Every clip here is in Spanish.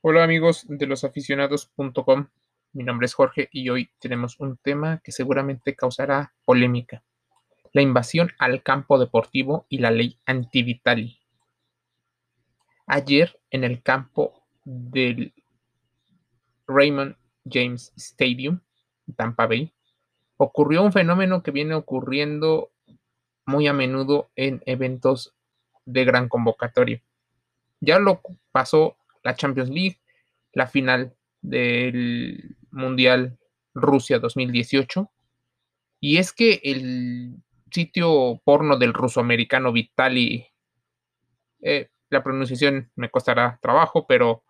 Hola amigos de losaficionados.com, mi nombre es Jorge y hoy tenemos un tema que seguramente causará polémica, la invasión al campo deportivo y la ley anti-Vitali. Ayer en el campo del Raymond James Stadium, Tampa Bay, ocurrió un fenómeno que viene ocurriendo muy a menudo en eventos de gran convocatoria. Ya lo pasó la Champions League, la final del Mundial Rusia 2018. Y es que el sitio porno del ruso americano Vitali, eh, la pronunciación me costará trabajo, pero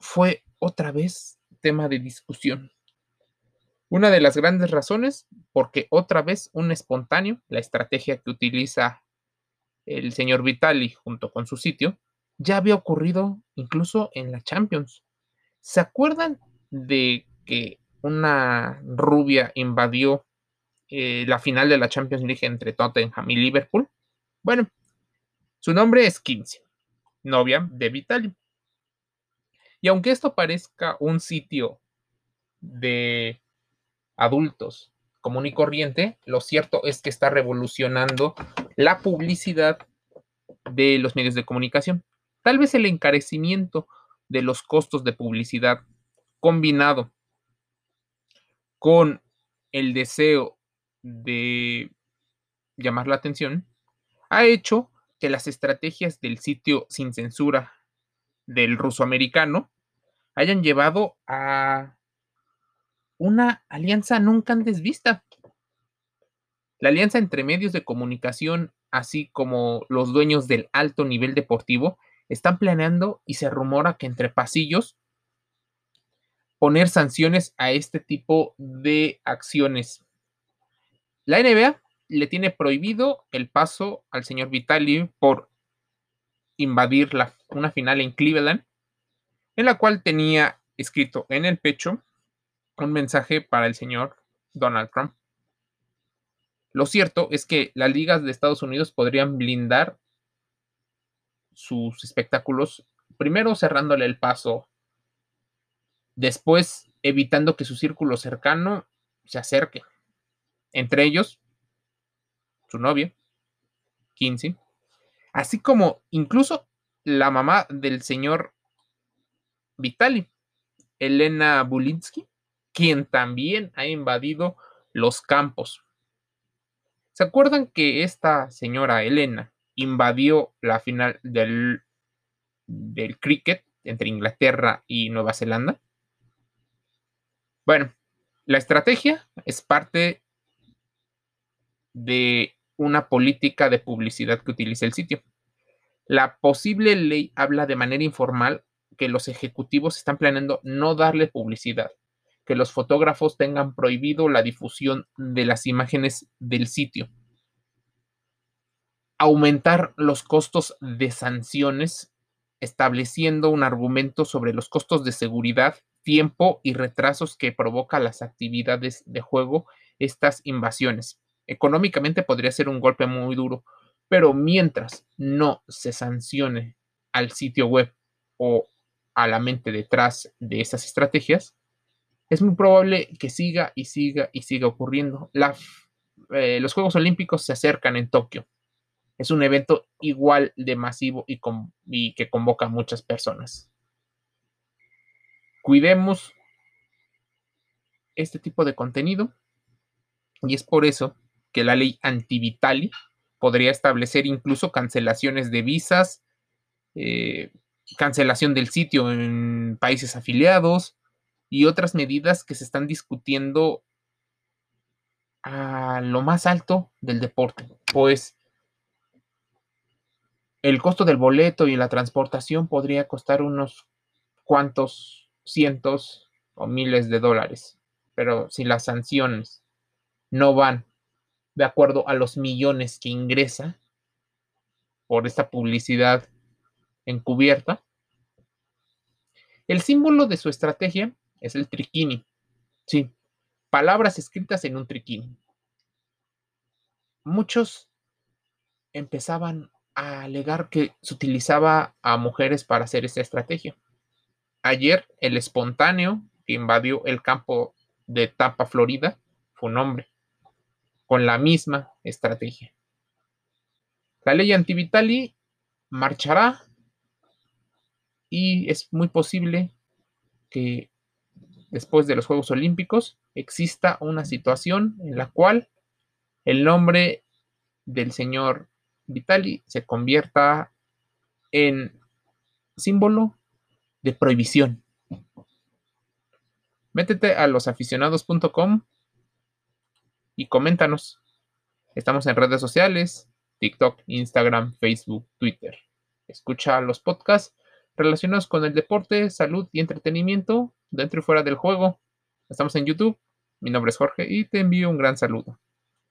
fue otra vez tema de discusión. Una de las grandes razones, porque otra vez un espontáneo, la estrategia que utiliza el señor Vitali junto con su sitio, ya había ocurrido incluso en la Champions. ¿Se acuerdan de que una rubia invadió eh, la final de la Champions League entre Tottenham y Liverpool? Bueno, su nombre es 15, novia de Vitali. Y aunque esto parezca un sitio de adultos común y corriente, lo cierto es que está revolucionando la publicidad de los medios de comunicación. Tal vez el encarecimiento de los costos de publicidad combinado con el deseo de llamar la atención ha hecho que las estrategias del sitio sin censura del ruso americano hayan llevado a una alianza nunca antes vista. La alianza entre medios de comunicación, así como los dueños del alto nivel deportivo, están planeando y se rumora que entre pasillos poner sanciones a este tipo de acciones. La NBA le tiene prohibido el paso al señor Vitali por invadir la, una final en Cleveland, en la cual tenía escrito en el pecho un mensaje para el señor Donald Trump. Lo cierto es que las ligas de Estados Unidos podrían blindar sus espectáculos, primero cerrándole el paso, después evitando que su círculo cercano se acerque. Entre ellos, su novia, 15, así como incluso la mamá del señor Vitali, Elena Bulinsky, quien también ha invadido los campos. ¿Se acuerdan que esta señora Elena invadió la final del, del cricket entre Inglaterra y Nueva Zelanda? Bueno, la estrategia es parte de una política de publicidad que utiliza el sitio. La posible ley habla de manera informal que los ejecutivos están planeando no darle publicidad, que los fotógrafos tengan prohibido la difusión de las imágenes del sitio. Aumentar los costos de sanciones, estableciendo un argumento sobre los costos de seguridad, tiempo y retrasos que provoca las actividades de juego estas invasiones. Económicamente podría ser un golpe muy duro, pero mientras no se sancione al sitio web o a la mente detrás de esas estrategias, es muy probable que siga y siga y siga ocurriendo. Eh, los Juegos Olímpicos se acercan en Tokio. Es un evento igual de masivo y, que convoca a muchas personas. Cuidemos este tipo de contenido y es por eso que la ley anti-Vitali podría establecer incluso cancelaciones de visas, eh, cancelación del sitio en países afiliados, y otras medidas que se están discutiendo a lo más alto del deporte, pues el costo del boleto y la transportación podría costar unos cuantos cientos o miles de dólares, pero si las sanciones no van de acuerdo a los millones que ingresa por esta publicidad encubierta, el símbolo de su estrategia es el triquini. Sí, palabras escritas en un triquini. Muchos empezaban alegar que se utilizaba a mujeres para hacer esta estrategia. Ayer, el espontáneo que invadió el campo de Tampa, Florida, fue un hombre, con la misma estrategia. La ley antivitali marchará y es muy posible que después de los Juegos Olímpicos exista una situación en la cual el nombre del señor Vitali se convierta en símbolo de prohibición. Métete a losaficionados.com y coméntanos. Estamos en redes sociales, TikTok, Instagram, Facebook, Twitter. Escucha los podcasts relacionados con el deporte, salud y entretenimiento dentro y fuera del juego. Estamos en YouTube. Mi nombre es Jorge y te envío un gran saludo.